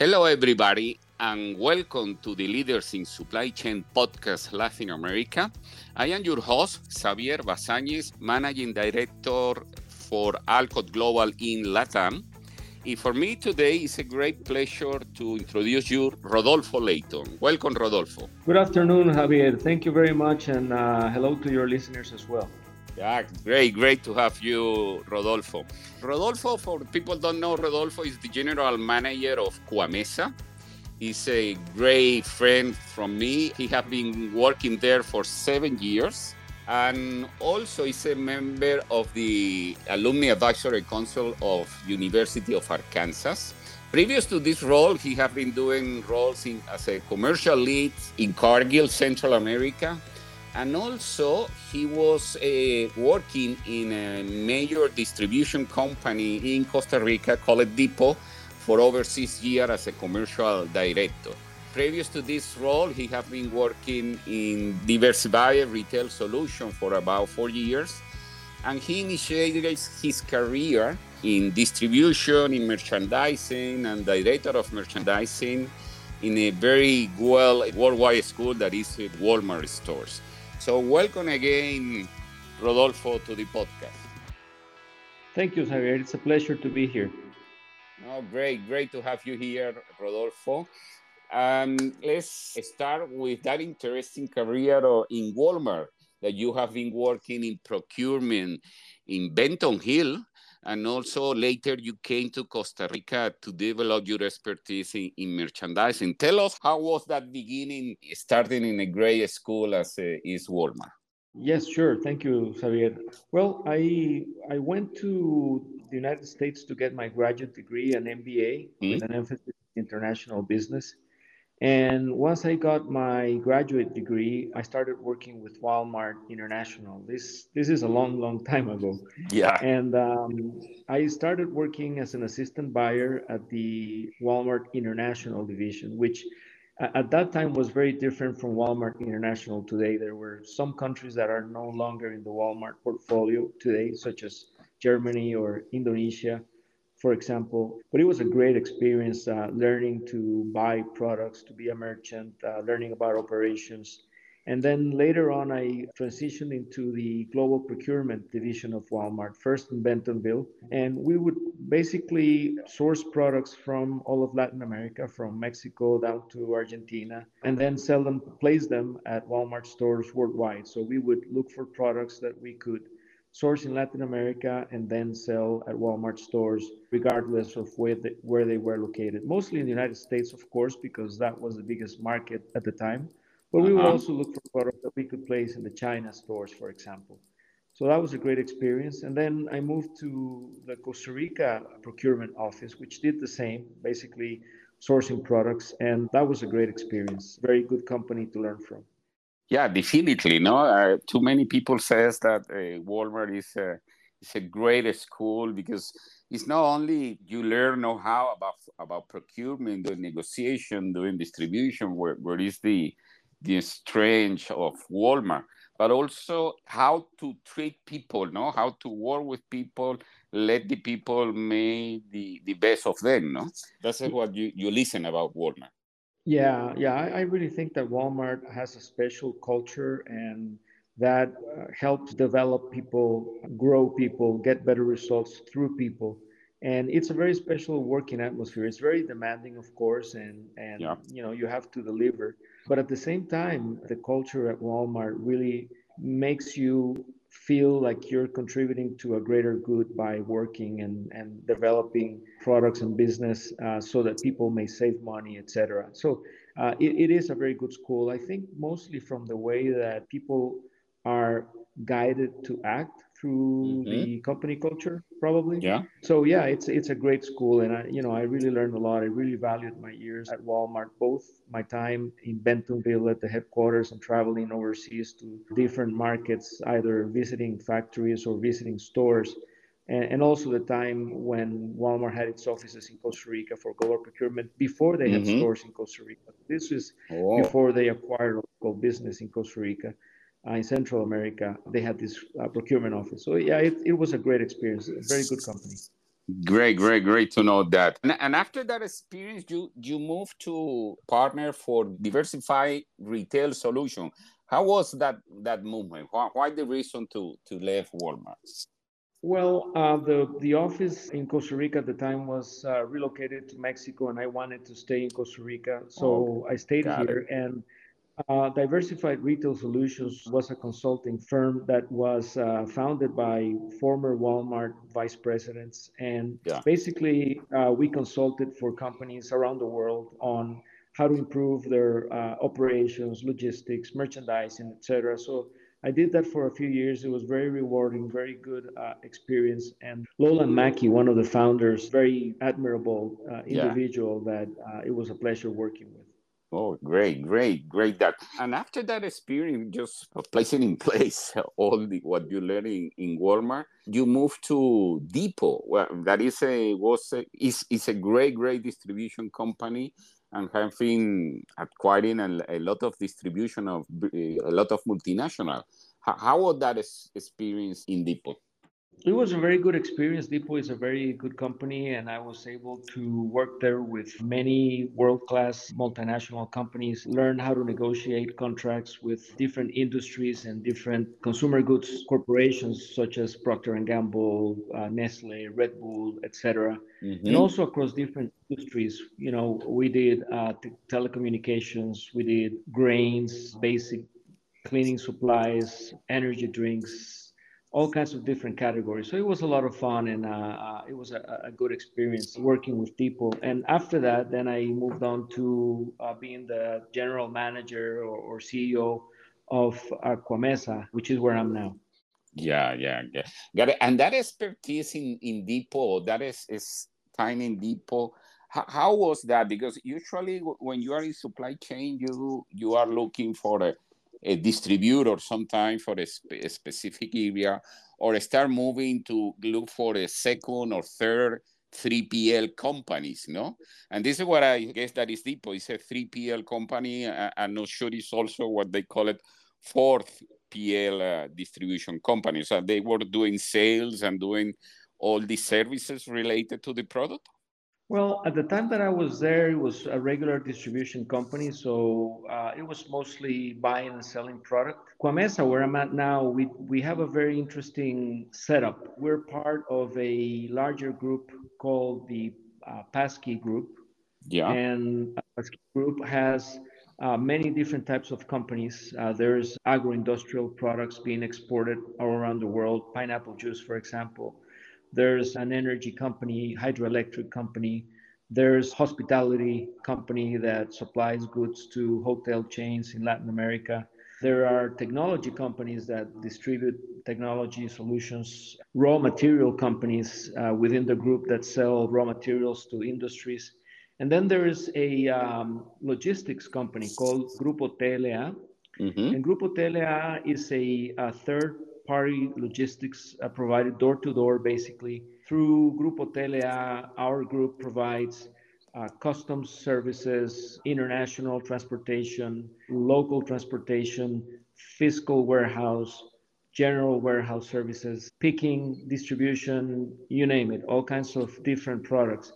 Hello, everybody, and welcome to the Leaders in Supply Chain podcast Latin America. I am your host, Xavier Bazañez, Managing Director for Alcott Global in Latam. And for me today, it's a great pleasure to introduce you, Rodolfo Leitón. Welcome, Rodolfo. Good afternoon, Javier. Thank you very much, and uh, hello to your listeners as well. Yeah, great, great to have you, Rodolfo. Rodolfo, for people don't know, Rodolfo is the general manager of Coamesa. He's a great friend from me. He has been working there for seven years and also is a member of the Alumni Advisory Council of University of Arkansas. Previous to this role, he has been doing roles in, as a commercial lead in Cargill, Central America, and also he was uh, working in a major distribution company in Costa Rica called Depot for over six years as a commercial director. Previous to this role, he has been working in Diversified Retail Solution for about four years, and he initiated his career in distribution, in merchandising, and director of merchandising in a very well worldwide school that is Walmart stores. So, welcome again, Rodolfo, to the podcast. Thank you, Javier. It's a pleasure to be here. Oh, great, great to have you here, Rodolfo. Um, let's start with that interesting career in Walmart that you have been working in procurement in Bentonville. And also later you came to Costa Rica to develop your expertise in, in merchandising. Tell us how was that beginning, starting in a great school as a, is Walmart? Yes, sure. Thank you, Xavier. Well, I I went to the United States to get my graduate degree, an MBA mm-hmm. with an emphasis in international business. And once I got my graduate degree, I started working with Walmart International. This this is a long, long time ago. Yeah. And um, I started working as an assistant buyer at the Walmart International division, which at that time was very different from Walmart International today. There were some countries that are no longer in the Walmart portfolio today, such as Germany or Indonesia for example. But it was a great experience uh, learning to buy products, to be a merchant, uh, learning about operations. And then later on, I transitioned into the global procurement division of Walmart, first in Bentonville. And we would basically source products from all of Latin America, from Mexico down to Argentina, and then sell them, place them at Walmart stores worldwide. So we would look for products that we could source in Latin America and then sell at Walmart stores, regardless of where they, where they were located. Mostly in the United States, of course, because that was the biggest market at the time. But we would uh-huh. also look for products that we could place in the China stores, for example. So that was a great experience. And then I moved to the Costa Rica procurement office, which did the same, basically sourcing products. And that was a great experience. Very good company to learn from. Yeah, definitely. No, uh, too many people says that uh, Walmart is a is a great school because it's not only you learn know-how about about procurement, doing negotiation, doing distribution, where, where is the the strength of Walmart, but also how to treat people, no, how to work with people, let the people make the, the best of them, no. That's what you, you listen about Walmart. Yeah, yeah, I, I really think that Walmart has a special culture and that uh, helps develop people, grow people, get better results through people. And it's a very special working atmosphere. It's very demanding, of course, and and yeah. you know you have to deliver. But at the same time, the culture at Walmart really makes you feel like you're contributing to a greater good by working and, and developing products and business uh, so that people may save money, etc. So uh, it, it is a very good school. I think mostly from the way that people are guided to act through mm-hmm. the company culture probably yeah so yeah it's it's a great school and i you know i really learned a lot i really valued my years at walmart both my time in bentonville at the headquarters and traveling overseas to different markets either visiting factories or visiting stores and, and also the time when walmart had its offices in costa rica for global procurement before they had mm-hmm. stores in costa rica this is oh. before they acquired local business in costa rica uh, in Central America, they had this uh, procurement office. So yeah, it, it was a great experience, a very good company. Great, great, great to know that. And, and after that experience, you you moved to partner for diversified retail solution. How was that that movement? Why, why the reason to to leave Walmart? Well, uh, the the office in Costa Rica at the time was uh, relocated to Mexico, and I wanted to stay in Costa Rica, so oh, I stayed here. It. And uh, Diversified Retail Solutions was a consulting firm that was uh, founded by former Walmart vice presidents, and yeah. basically uh, we consulted for companies around the world on how to improve their uh, operations, logistics, merchandising, etc. So I did that for a few years. It was very rewarding, very good uh, experience. And Lolan Mackey, one of the founders, very admirable uh, individual yeah. that uh, it was a pleasure working with. Oh, great, great, great! That and after that experience, just placing in place all the what you learn in, in Walmart, you move to Depot. Well, that is a was a, is is a great, great distribution company and having acquiring a, a lot of distribution of eh, a lot of multinational. How, how was that experience in Depot? It was a very good experience. Depot is a very good company, and I was able to work there with many world class multinational companies, learn how to negotiate contracts with different industries and different consumer goods corporations such as Procter and Gamble, uh, Nestle, Red Bull, etc. Mm-hmm. And also across different industries. You know, we did uh, t- telecommunications, we did grains, basic cleaning supplies, energy drinks, all kinds of different categories. So it was a lot of fun and uh, uh, it was a, a, good experience working with people. And after that, then I moved on to uh, being the general manager or, or CEO of Coamesa, which is where I'm now. Yeah, yeah, yeah. Got it. And that expertise in, in Depot, that is, is time in Depot. How, how was that? Because usually when you are in supply chain, you you are looking for a a distributor sometime for a, a, specific area or start moving to look for a second or third 3PL companies, no? And this is what I guess that is Depot. It's a 3PL company. I, I'm not sure it's also what they call it fourth PL uh, distribution company. So they were doing sales and doing all the services related to the product. Well, at the time that I was there, it was a regular distribution company, so uh, it was mostly buying and selling product. Coamesa, where I'm at now, we we have a very interesting setup. We're part of a larger group called the uh, Passkey Group. Yeah. And Passkey Group has uh, many different types of companies. Uh, there's agro-industrial products being exported all around the world, pineapple juice, for example. There's an energy company, hydroelectric company. There's hospitality company that supplies goods to hotel chains in Latin America. There are technology companies that distribute technology solutions, raw material companies uh, within the group that sell raw materials to industries. And then there is a um, logistics company called Grupo TLA. Mm-hmm. And Grupo TLA is a, a third party logistics uh, provided door to door, basically. Through Grupo TLA, our group provides uh, customs services, international transportation, local transportation, fiscal warehouse, general warehouse services, picking, distribution, you name it, all kinds of different products.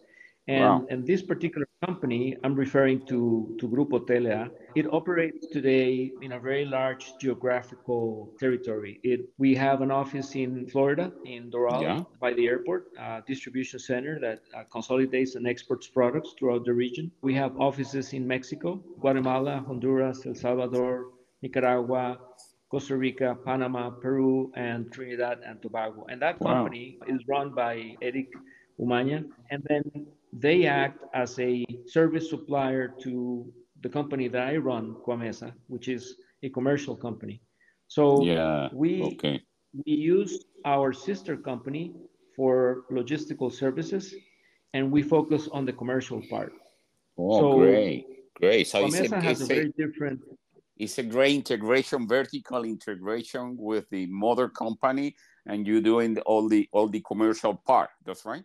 And, wow. and this particular company, I'm referring to, to Grupo TLA, it operates today in a very large geographical territory. It, we have an office in Florida, in Doral, yeah. by the airport, a distribution center that uh, consolidates and exports products throughout the region. We have offices in Mexico, Guatemala, Honduras, El Salvador, Nicaragua, Costa Rica, Panama, Peru, and Trinidad and Tobago. And that company wow. is run by Eric Umaña. And then they act as a service supplier to the company that I run, Coamesa, which is a commercial company. So yeah, we okay. we use our sister company for logistical services, and we focus on the commercial part. Oh, so great, great! So Coamesa it's a, has a, a very different. It's a great integration, vertical integration with the mother company, and you doing all the all the commercial part. That's right.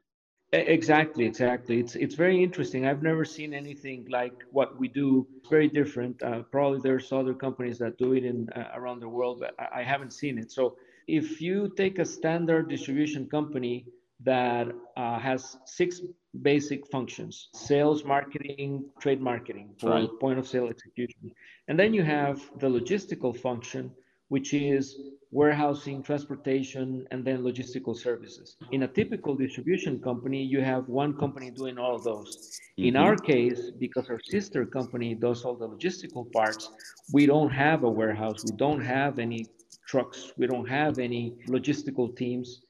Exactly, exactly. It's it's very interesting. I've never seen anything like what we do. It's very different. Uh, probably there's other companies that do it in uh, around the world, but I, I, haven't seen it. So if you take a standard distribution company, that uh, has six basic functions sales marketing trade marketing for right. point of sale execution and then you have the logistical function which is warehousing transportation and then logistical services. In a typical distribution company you have one company doing all of those. Mm-hmm. in our case because our sister company does all the logistical parts we don't have a warehouse. We don't have any trucks. We don't have any logistical teams.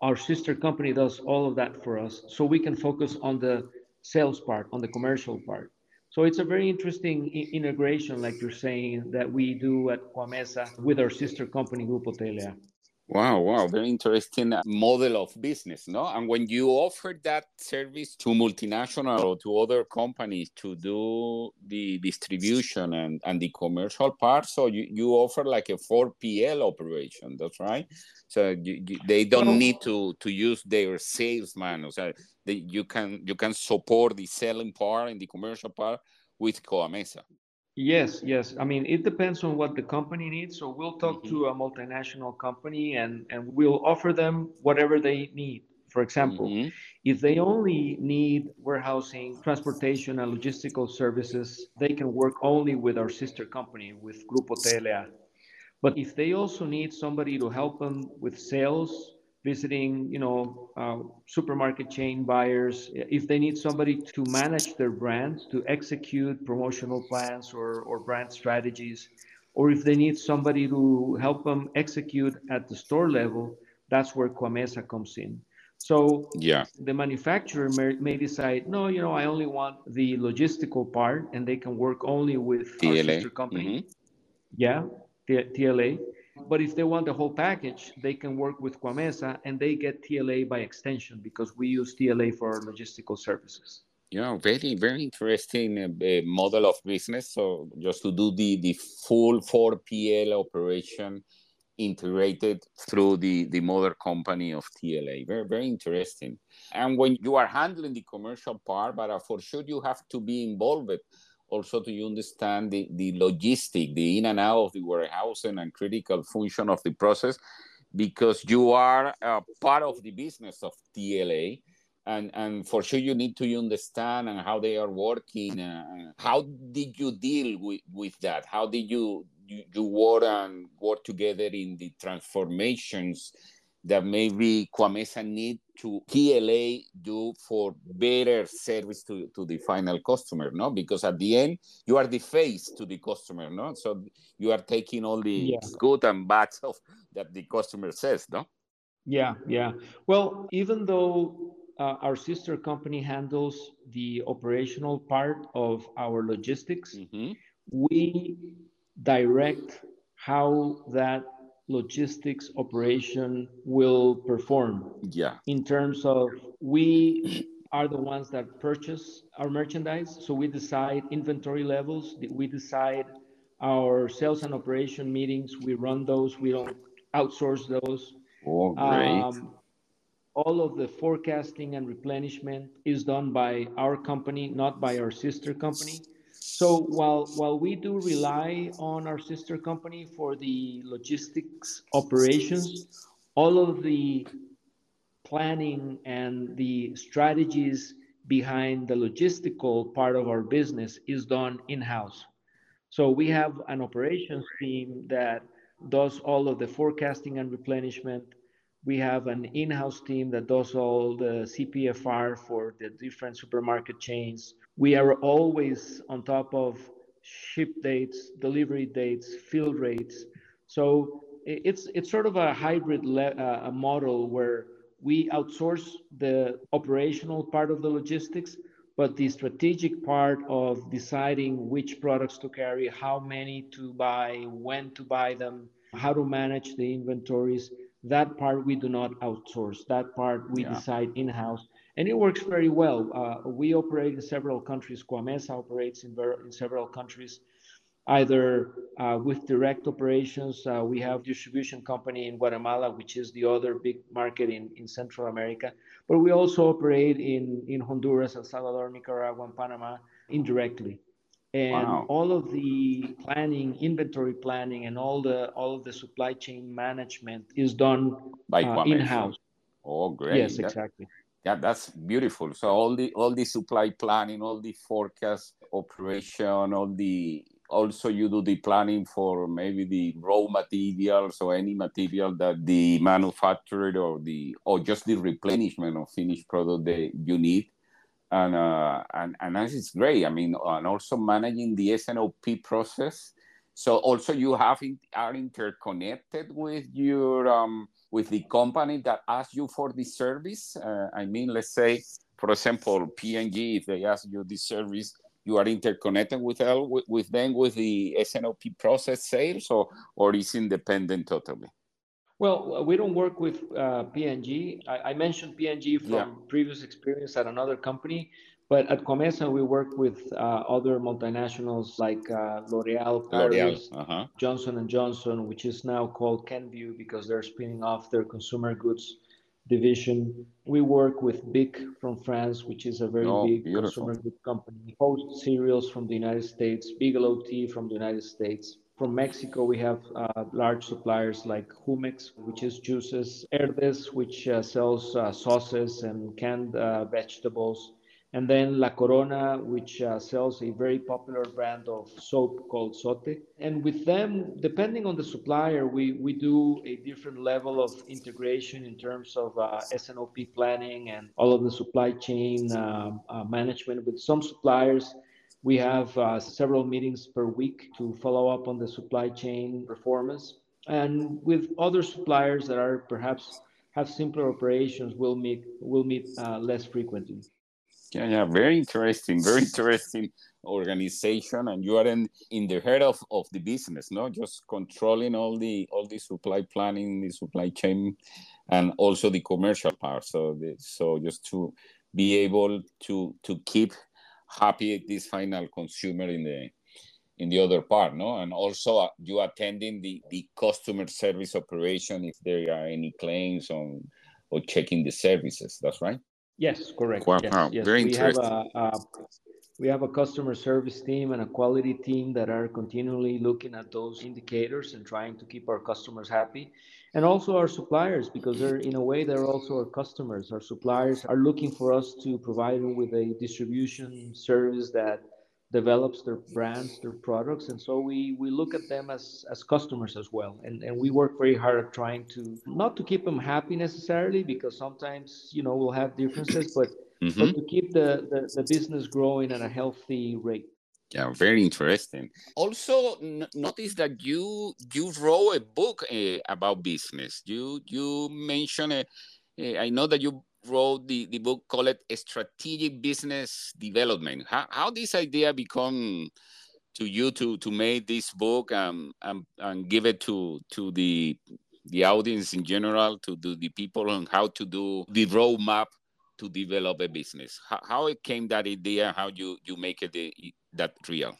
Our sister company does all of that for us so we can focus on the sales part on the commercial part so it's a very interesting integration like you're saying that we do at Coamesa with our sister company grupo TLA Wow, wow, very interesting uh, model of business, no? And when you offer that service to multinational or to other companies to do the distribution and, and the commercial part, so you, you offer like a 4PL operation, that's right? So you, you, they don't need to, to use their salesman, so they, you can you can support the selling part and the commercial part with Coamesa. Yes, yes. I mean, it depends on what the company needs. So we'll talk mm-hmm. to a multinational company and, and we'll offer them whatever they need. For example, mm-hmm. if they only need warehousing, transportation, and logistical services, they can work only with our sister company, with Grupo TLA. But if they also need somebody to help them with sales, visiting, you know, uh, supermarket chain buyers, if they need somebody to manage their brands, to execute promotional plans or, or brand strategies, or if they need somebody to help them execute at the store level, that's where Coamesa comes in. So yeah, the manufacturer may, may, decide, no, you know, I only want the logistical part, and they can work only with TLA. our sister company. Mm-hmm. Yeah, TLA. But if they want the whole package, they can work with Coamesa and they get TLA by extension because we use TLA for our logistical services. Yeah, very, very interesting uh, model of business. So just to do the, the full 4PL operation integrated through the, the mother company of TLA. Very, very interesting. And when you are handling the commercial part, but uh, for sure you have to be involved also to understand the, the logistic, the in and out of the warehousing and critical function of the process, because you are part of the business of TLA. And, and for sure you need to understand and how they are working. Uh, how did you deal with, with that? How did you, you, you work and work together in the transformations that maybe Coamesa need to TLA do for better service to, to the final customer, no? Because at the end, you are the face to the customer, no? So you are taking all the yeah. good and bad of that the customer says, no? Yeah, yeah. Well, even though uh, our sister company handles the operational part of our logistics, mm-hmm. we direct how that logistics operation will perform. Yeah. In terms of we are the ones that purchase our merchandise, so we decide inventory levels, we decide our sales and operation meetings, we run those, we don't outsource those. Oh, great. Um, all of the forecasting and replenishment is done by our company, not by our sister company. So while while we do rely on our sister company for the logistics operations, all of the planning and the strategies behind the logistical part of our business is done in-house. So we have an operations team that does all of the forecasting and replenishment. We have an in-house team that does all the CPFR for the different supermarket chains we are always on top of ship dates, delivery dates, fill rates. So it's it's sort of a hybrid le- uh, model where we outsource the operational part of the logistics, but the strategic part of deciding which products to carry, how many to buy, when to buy them, how to manage the inventories, that part we do not outsource. That part we yeah. decide in house and it works very well. Uh, we operate in several countries. Coamesa operates in, ver- in several countries, either uh, with direct operations. Uh, we have distribution company in Guatemala, which is the other big market in, in Central America. But we also operate in, in Honduras, El Salvador, Nicaragua, and Panama indirectly. And wow. all of the planning, inventory planning, and all the all of the supply chain management is done uh, in house. Oh, great. Yes, exactly. That, yeah, that's beautiful. So all the all the supply planning, all the forecast operation, all the also you do the planning for maybe the raw materials or any material that the manufacturer or the or just the replenishment of finished product that you need. And uh, and and it's great. I mean and also managing the S&OP process so also you have are interconnected with your um, with the company that asks you for the service uh, i mean let's say for example P&G if they ask you this service you are interconnected with, with, with them with the S&OP process sales or, or is independent totally? Well, we don't work with uh, P&G. I, I, mentioned P&G from yeah. previous experience at another company, but at Coamesa, we work with uh, other multinationals like uh, L'Oreal, Paris, Uh-huh. Johnson and Johnson, which is now called Kenvue because they're spinning off their consumer goods division. We work with BIC from France, which is a very oh, big beautiful. consumer good company. Post cereals from the United States, Bigelow Tea from the United States. From Mexico, we have uh, large suppliers like Jumex, which is juices, Herdez, which uh, sells uh, sauces and canned uh, vegetables, and then La Corona, which uh, sells a very popular brand of soap called Zote. And with them, depending on the supplier, we, we do a different level of integration in terms of uh, S&OP planning and all of the supply chain uh, uh, management. With some suppliers, we have uh, several meetings per week to follow up on the supply chain performance. And with other suppliers that are perhaps have simpler operations, we'll meet, we'll meet uh, less frequently. Yeah, yeah, very interesting, very interesting organization, and you are in, in the head of, of the business, no? Just controlling all the all the supply planning, the supply chain, and also the commercial part. So, the, so just to be able to to keep happy this final consumer in the in the other part, no? And also uh, you attending the the customer service operation if there are any claims on or checking the services. That's right. Yes, correct. Wow, yes, yes. very we interesting. Have a, a, we have a customer service team and a quality team that are continually looking at those indicators and trying to keep our customers happy. And also our suppliers, because they're in a way they're also our customers. Our suppliers are looking for us to provide them with a distribution service that develops their brands, their products, and so we we look at them as as customers as well, and and we work very hard at trying to not to keep them happy necessarily because sometimes you know we'll have differences, but mm-hmm. but to keep the, the the business growing at a healthy rate. Yeah, very interesting. Also, n- notice that you you wrote a book uh, about business. You you mentioned. Uh, I know that you wrote the, the book called strategic business development. How, how this idea become to you to to make this book um, and, and give it to to the the audience in general to do the people on how to do the roadmap to develop a business? How, how it came that idea how you you make it the, that real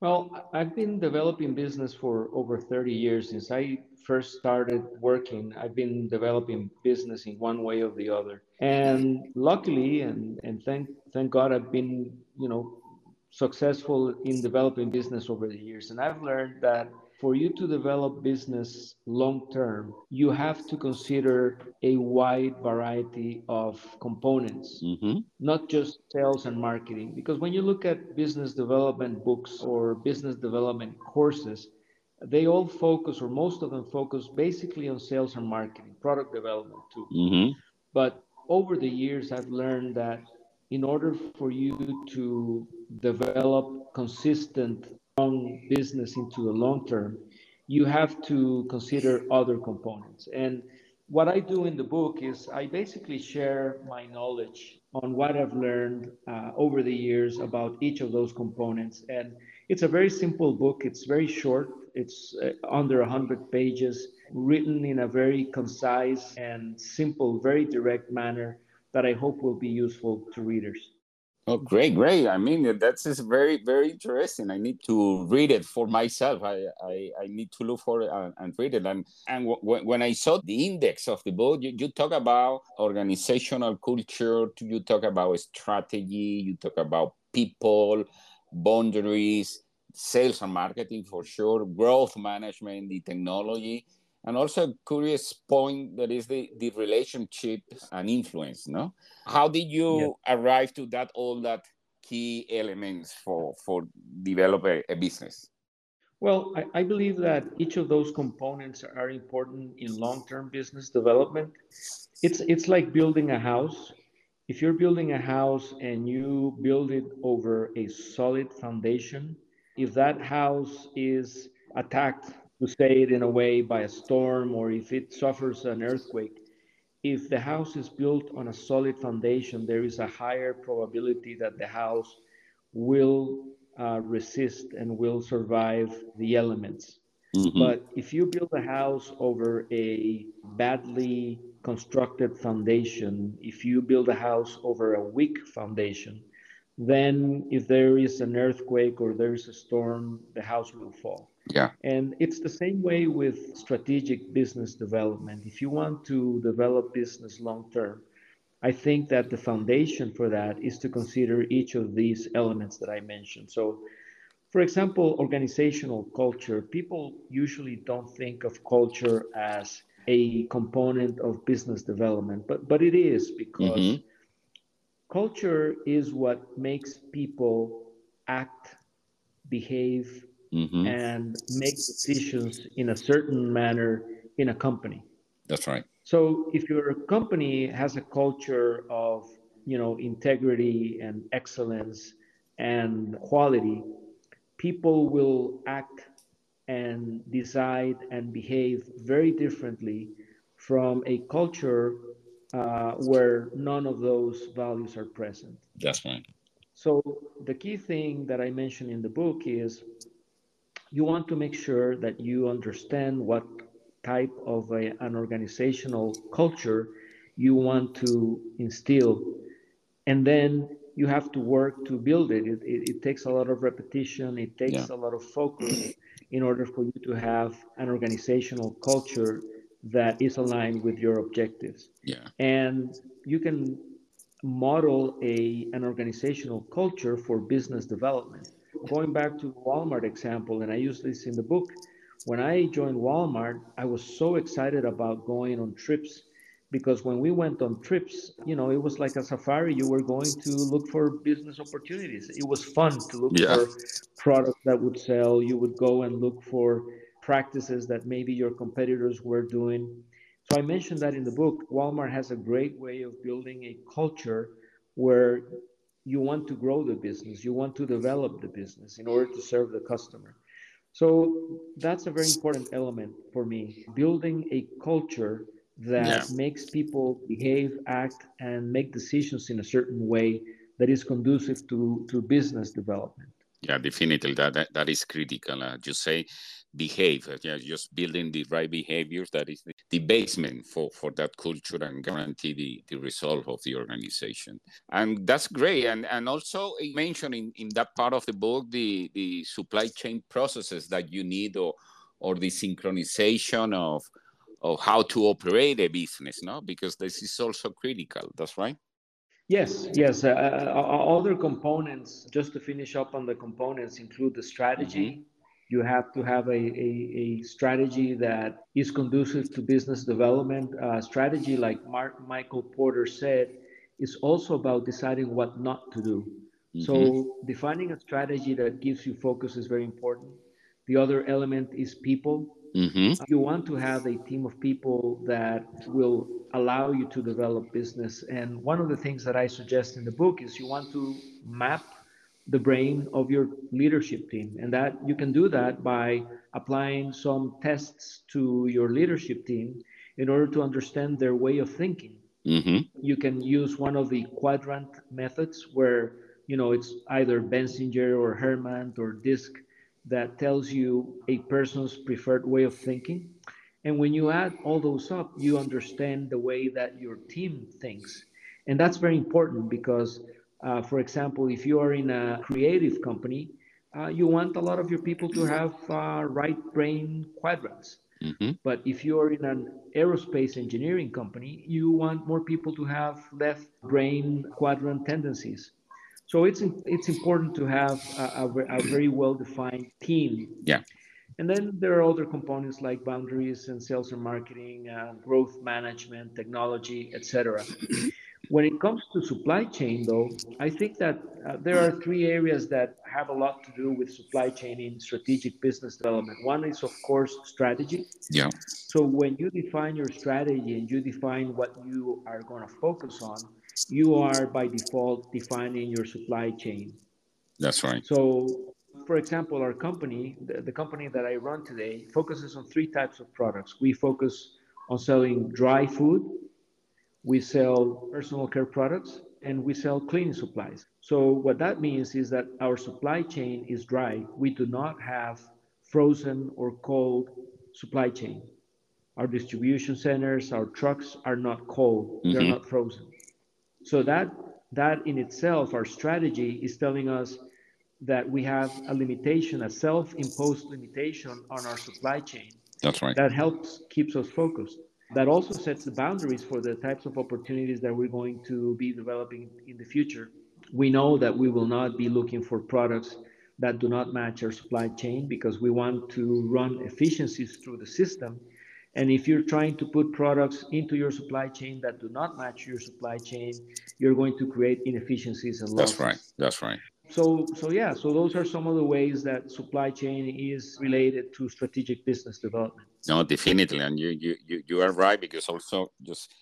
well i've been developing business for over 30 years since i first started working, I've been developing business in one way or the other. And luckily, and, and thank, thank God, I've been, you know, successful in developing business over the years. And I've learned that for you to develop business long term, you have to consider a wide variety of components, mm-hmm. not just sales and marketing. Because when you look at business development books or business development courses, they all focus, or most of them focus, basically on sales and marketing, product development too. Mm-hmm. But over the years, I've learned that in order for you to develop consistent business into the long term, you have to consider other components. And what I do in the book is I basically share my knowledge on what I've learned uh, over the years about each of those components. And it's a very simple book. It's very short. It's uh, under 100 pages, written in a very concise and simple, very direct manner that I hope will be useful to readers. Oh, great, great. I mean, that's just very, very interesting. I need to read it for myself. I, I, I need to look for it and, and read it. And, and w- when I saw the index of the book, you, you talk about organizational culture, you talk about strategy, you talk about people, boundaries, sales and marketing for sure, growth management, the technology. And also a curious point that is the, the relationship and influence no? How did you yeah. arrive to that all that key elements for for develop a, a business? Well I, I, believe that each of those components are important in long-term business development. It's it's like building a house. If you're building a house and you build it over a solid foundation if that house is attacked to say it in a way, by a storm or if it suffers an earthquake, if the house is built on a solid foundation, there is a higher probability that the house will uh, resist and will survive the elements. Mm-hmm. But if you build a house over a badly constructed foundation, if you build a house over a weak foundation, then if there is an earthquake or there is a storm, the house will fall. Yeah. And it's the same way with strategic business development. If you want to develop business long term, I think that the foundation for that is to consider each of these elements that I mentioned. So, for example, organizational culture, people usually don't think of culture as a component of business development, but, but it is because. Mm-hmm culture is what makes people act, behave, mm-hmm. and make decisions in a certain manner in a company. That's right. So if your company has a culture of, you know, integrity and excellence and quality, people will act and decide and behave very differently from a culture uh, where none of those values are present. That's right. So the key thing that I mentioned in the book is you want to make sure that you understand what type of a, an organizational culture you want to instill, and then you have to work to build it. It, it, it takes a lot of repetition. It takes yeah. a lot of focus in order for you to have an organizational culture that is aligned with your objectives. Yeah. And you can model a an organizational culture for business development. Going back to Walmart example, and I use this in the book, when I joined Walmart, I was so excited about going on trips because when we went on trips, you know, it was like a safari. You were going to look for business opportunities. It was fun to look yeah. for products that would sell. You would go and look for practices that maybe your competitors were doing. So I mentioned that in the book. Walmart has a great way of building a culture where you want to grow the business, you want to develop the business in order to serve the customer. So that's a very important element for me building a culture that yeah. makes people behave, act, and make decisions in a certain way that is conducive to, to business development. Yeah, definitely. That, that, that is critical. Uh, you say behave yeah, just building the right behaviors that is the, the basement for for that culture and guarantee the, the result of the organization. And that's great. And and also mentioning in that part of the book the the supply chain processes that you need or or the synchronization of of how to operate a business no? Because this is also critical. That's right? Yes, yes. Uh, uh, uh other components, just to finish up on the components, include the strategy, mm-hmm you have to have a, a, a strategy that is conducive to business development. Uh, strategy, like Mark, Michael Porter said, is also about deciding what not to do. Mm-hmm. So, defining a strategy that gives you focus is very important. The other element is people. Mm-hmm. You want to have a team of people that will allow you to develop business. And one of the things that I suggest in the book is you want to map the brain of your leadership team. And that you can do that by applying some tests to your leadership team in order to understand their way of thinking. Mm-hmm. You can use one of the quadrant methods where you know it's either Benziger or Herrmann or DISC that tells you a person's preferred way of thinking. And when you add all those up, you understand the way that your team thinks. And that's very important because uh, for example, if you are in a creative company, uh, you want a lot of your people to have uh, right brain quadrants. Mm-hmm. But if you're in an aerospace engineering company, you want more people to have left brain quadrant tendencies. So it's it's important to have a, a, a very well defined team. Yeah. And then there are other components like boundaries and sales and marketing, uh, growth management, technology, etc. When it comes to supply chain, though, I think that uh, there are three areas that have a lot to do with supply chain in strategic business development. One is, of course, strategy. Yeah. So when you define your strategy and you define what you are going to focus on, you are by default defining your supply chain. That's right. So, for example, our company, the, the company that I run today, focuses on three types of products. We focus on selling dry food, we sell personal care products, and we sell cleaning supplies. So, what that means is that our supply chain is dry. We do not have frozen or cold supply chain. Our distribution centers, our trucks are not cold, they're Mhm. not frozen. So that that in itself, our strategy is telling us that we have a limitation, a self-imposed limitation on our supply chain That's right. that helps keeps us focused. That also sets the boundaries for the types of opportunities that we're going to be developing in the future. We know that we will not be looking for products that do not match our supply chain because we want to run efficiencies through the system. And if you're trying to put products into your supply chain that do not match your supply chain, you're going to create inefficiencies and losses. That's right. That's right. So, so yeah, so those are some of the ways that supply chain is related to strategic business development. No, definitely, and you you you, you are right because also just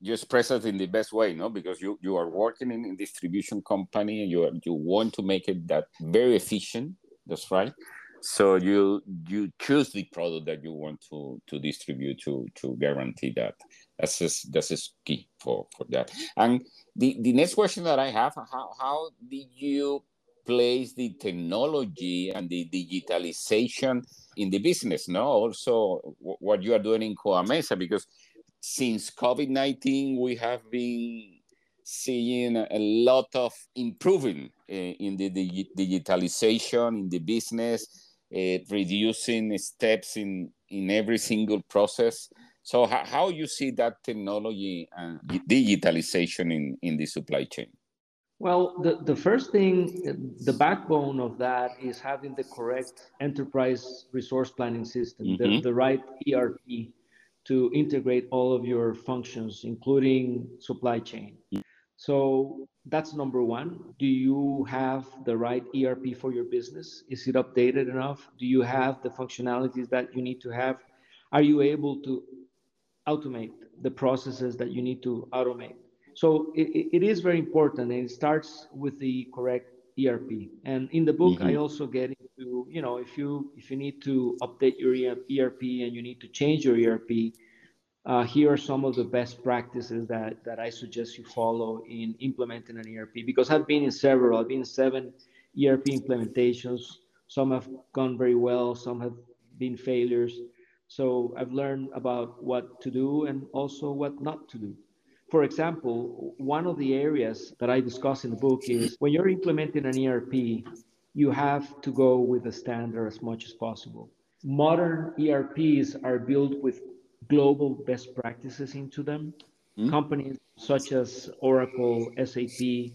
you express it in the best way, no? Because you you are working in a distribution company and you are, you want to make it that very efficient. That's right. So you you choose the product that you want to to distribute to to guarantee that. That's just that's just key for for that. And the the next question that I have: How how did you place the technology and the digitalization in the business? No, also w- what you are doing in Coamesa because since COVID nineteen we have been seeing a lot of improving uh, in the digi- digitalization in the business, uh, reducing steps in in every single process. So how, how you see that technology and digitalization in, in the supply chain? Well, the, the first thing, the backbone of that is having the correct enterprise resource planning system, the, Mhm. the right ERP to integrate all of your functions, including supply chain. So that's number one. Do you have the right ERP for your business? Is it updated enough? Do you have the functionalities that you need to have? Are you able to automate the processes that you need to automate? So it, it- is very important, and it starts with the correct ERP. And in the book, I Mhm. also get into you know if you if you need to update your ERP and you need to change your ERP, uh, here are some of the best practices that, that I suggest you follow in implementing an ERP because I've been in several, I've been in seven ERP implementations. Some have gone very well, some have been failures. So I've learned about what to do and also what not to do. For example, one of the areas that I discuss in the book is when you're implementing an ERP, you have to go with the standard as much as possible. Modern ERPs are built with global best practices into them. Mm. Companies such as Oracle, SAP,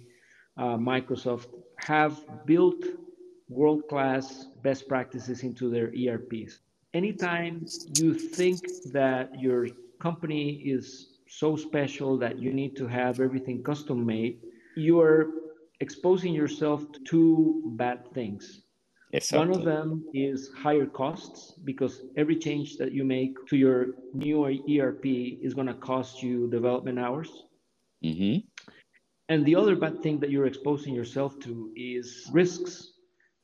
uh, Microsoft have built world class best practices into their ERPs. Anytime you think that your company is so special that you need to have everything custom made, you are exposing yourself to two bad things. Exactly. One of them is higher costs because every change that you make to your new ERP is going to cost you development hours. Mm-hmm. And the other bad thing that you're exposing yourself to is risks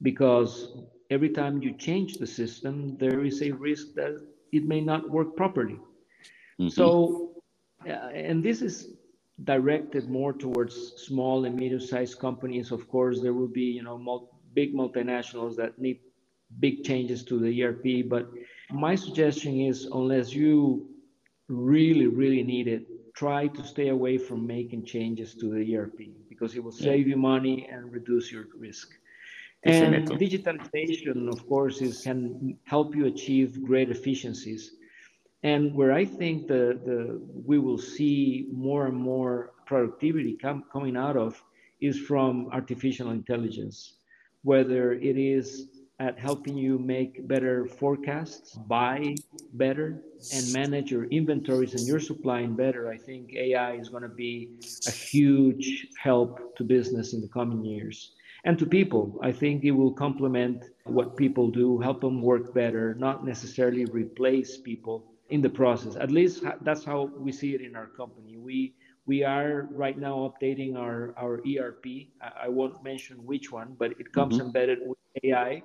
because every time you change the system, there is a risk that it may not work properly. Mhm. So, Uh, and this is directed more towards small and medium-sized companies. Of course, there will be, you know, mul- big multinationals that need big changes to the ERP. But my suggestion is, unless you really, really need it, try to stay away from making changes to the ERP because it will save you money and reduce your risk. And digitalization, of course, is can help you achieve great efficiencies. And where I think the, the we will see more and more productivity come, coming out of is from artificial intelligence, whether it is at helping you make better forecasts, buy better, and manage your inventories and your supplying better, I think AI is going to be a huge help to business in the coming years. And to people, I think it will complement what people do, help them work better, not necessarily replace people in the process. At least that's how we see it in our company. We we are right now updating our, our ERP. I, I won't mention which one, but it comes mm-hmm. embedded with AI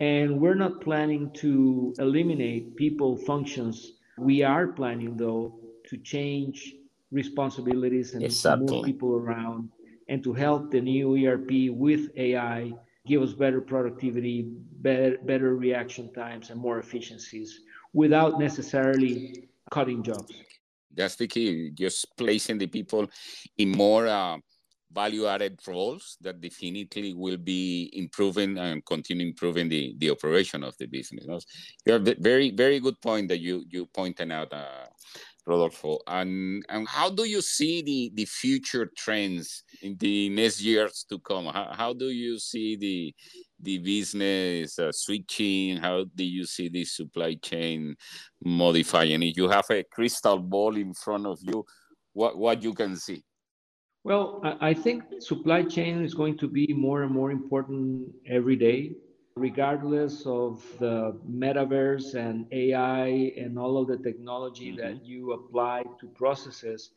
and we're not planning to eliminate people functions. We are planning, though, to change responsibilities and exactly. move people around and to help the new ERP with AI give us better productivity, better, better reaction times, and more efficiencies without necessarily cutting jobs. That's the key, just placing the people in more uh, value added roles that definitely will be improving and continue improving the, the operation of the business. You have a very, very good point that you, you pointed out, uh, Rodolfo. And, and how do you see the, the future trends in the next years to come? How, how do you see the, the business uh, switching? How do you see the supply chain modifying? If you have a crystal ball in front of you, what, what you can see? Well, I think supply chain is going to be more and more important every day, regardless of the metaverse and AI and all of the technology mm-hmm. that you apply to processes.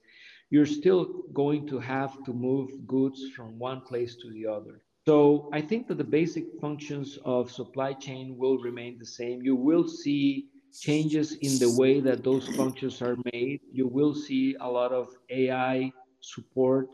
You're still going to have to move goods from one place to the other. So I think that the basic functions of supply chain will remain the same. You will see changes in the way that those functions are made. You will see a lot of AI support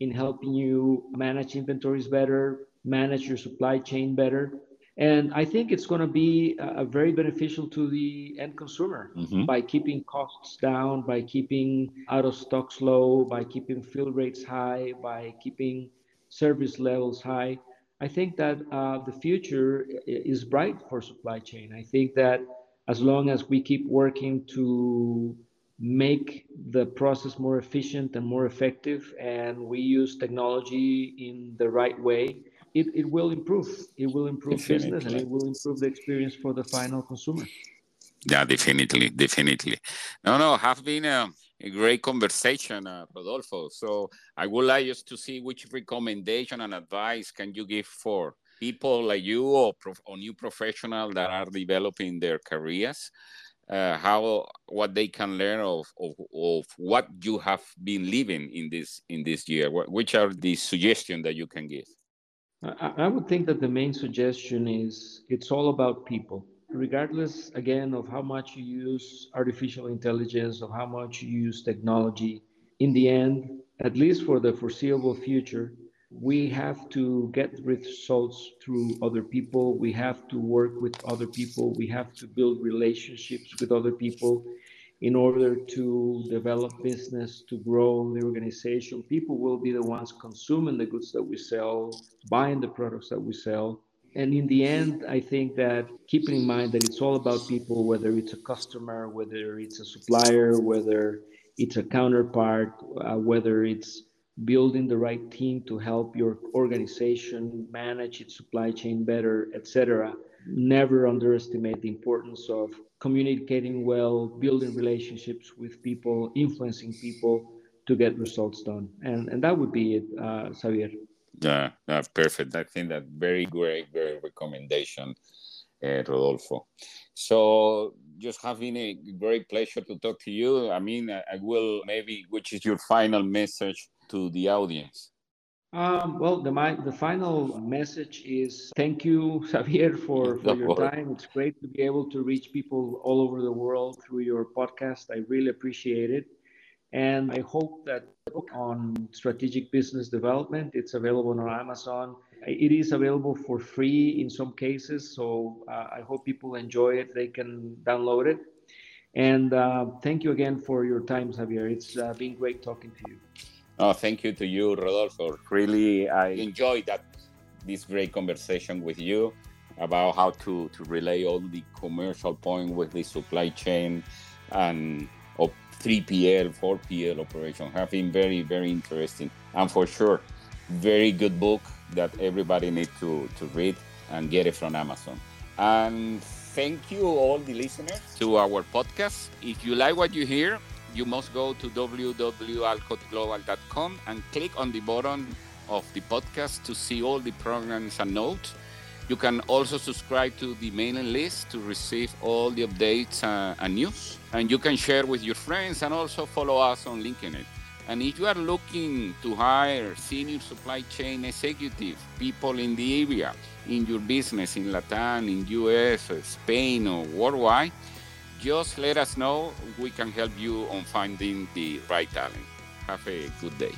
in helping you manage inventories better, manage your supply chain better. And I think it's going to be uh, very beneficial to the end consumer mm-hmm. by keeping costs down, by keeping out of stocks low, by keeping fill rates high, by keeping service levels high. I think that uh, the future is bright for supply chain. I think that as long as we keep working to make the process more efficient and more effective and we use technology in the right way it, it will improve it will improve definitely. business and it will improve the experience for the final consumer yeah definitely definitely no no have been a, a great conversation uh, rodolfo. So i would like just to see which recommendation and advice can you give for people like you or, prof- or new professional that are developing their careers. Uh, how what they can learn of, of, of what you have been living in this in this year. What, which are the suggestions that you can give? I, I would think that the main suggestion is it's all about people regardless again of how much you use artificial intelligence of how much you use technology in the end at least for the foreseeable future we have to get results through other people. We have to work with other people. We have to build relationships with other people in order to develop business, to grow the organization. People will be the ones consuming the goods that we sell, buying the products that we sell. And in the end, I think that keeping in mind that it's all about people, whether it's a customer, whether it's a supplier, whether it's a counterpart, uh, whether it's building the right team to help your organization manage its supply chain better, etc. Never underestimate the importance of communicating well, building relationships with people, influencing people to get results done. And and that would be it, uh, Xavier. Yeah, yeah, perfect. I think that very great, great recommendation, uh, Rodolfo. So just having a great pleasure to talk to you. I mean, I, I will maybe, which is your final message to the audience? Um, well, the, my, the final message is thank you, Xavier, for, for your time. It's great to be able to reach people all over the world through your podcast. I really appreciate it. And I hope that book on strategic business development, it's available on Amazon. It is available for free in some cases. So uh, I hope people enjoy it. They can download it. And uh, thank you again for your time, Xavier. It's uh, been great talking to you. Oh, thank you to you, Rodolfo. Really, I enjoyed that this great conversation with you about how to, to relay all the commercial point with the supply chain and 3PL, 4PL operation. Have been very, very interesting. And for sure, very good book, that everybody needs to, to read and get it from Amazon. And thank you, all the listeners, to our podcast. If you like what you hear, you must go to www.alcottglobal.com and click on the button of the podcast to see all the programs and notes. You can also subscribe to the mailing list to receive all the updates uh, and news. And you can share with your friends and also follow us on LinkedIn. And if you are looking to hire senior supply chain executive people in the area, in your business in Latin, in US, Spain, or worldwide, just let us know. We can help you on finding the right talent. Have a good day.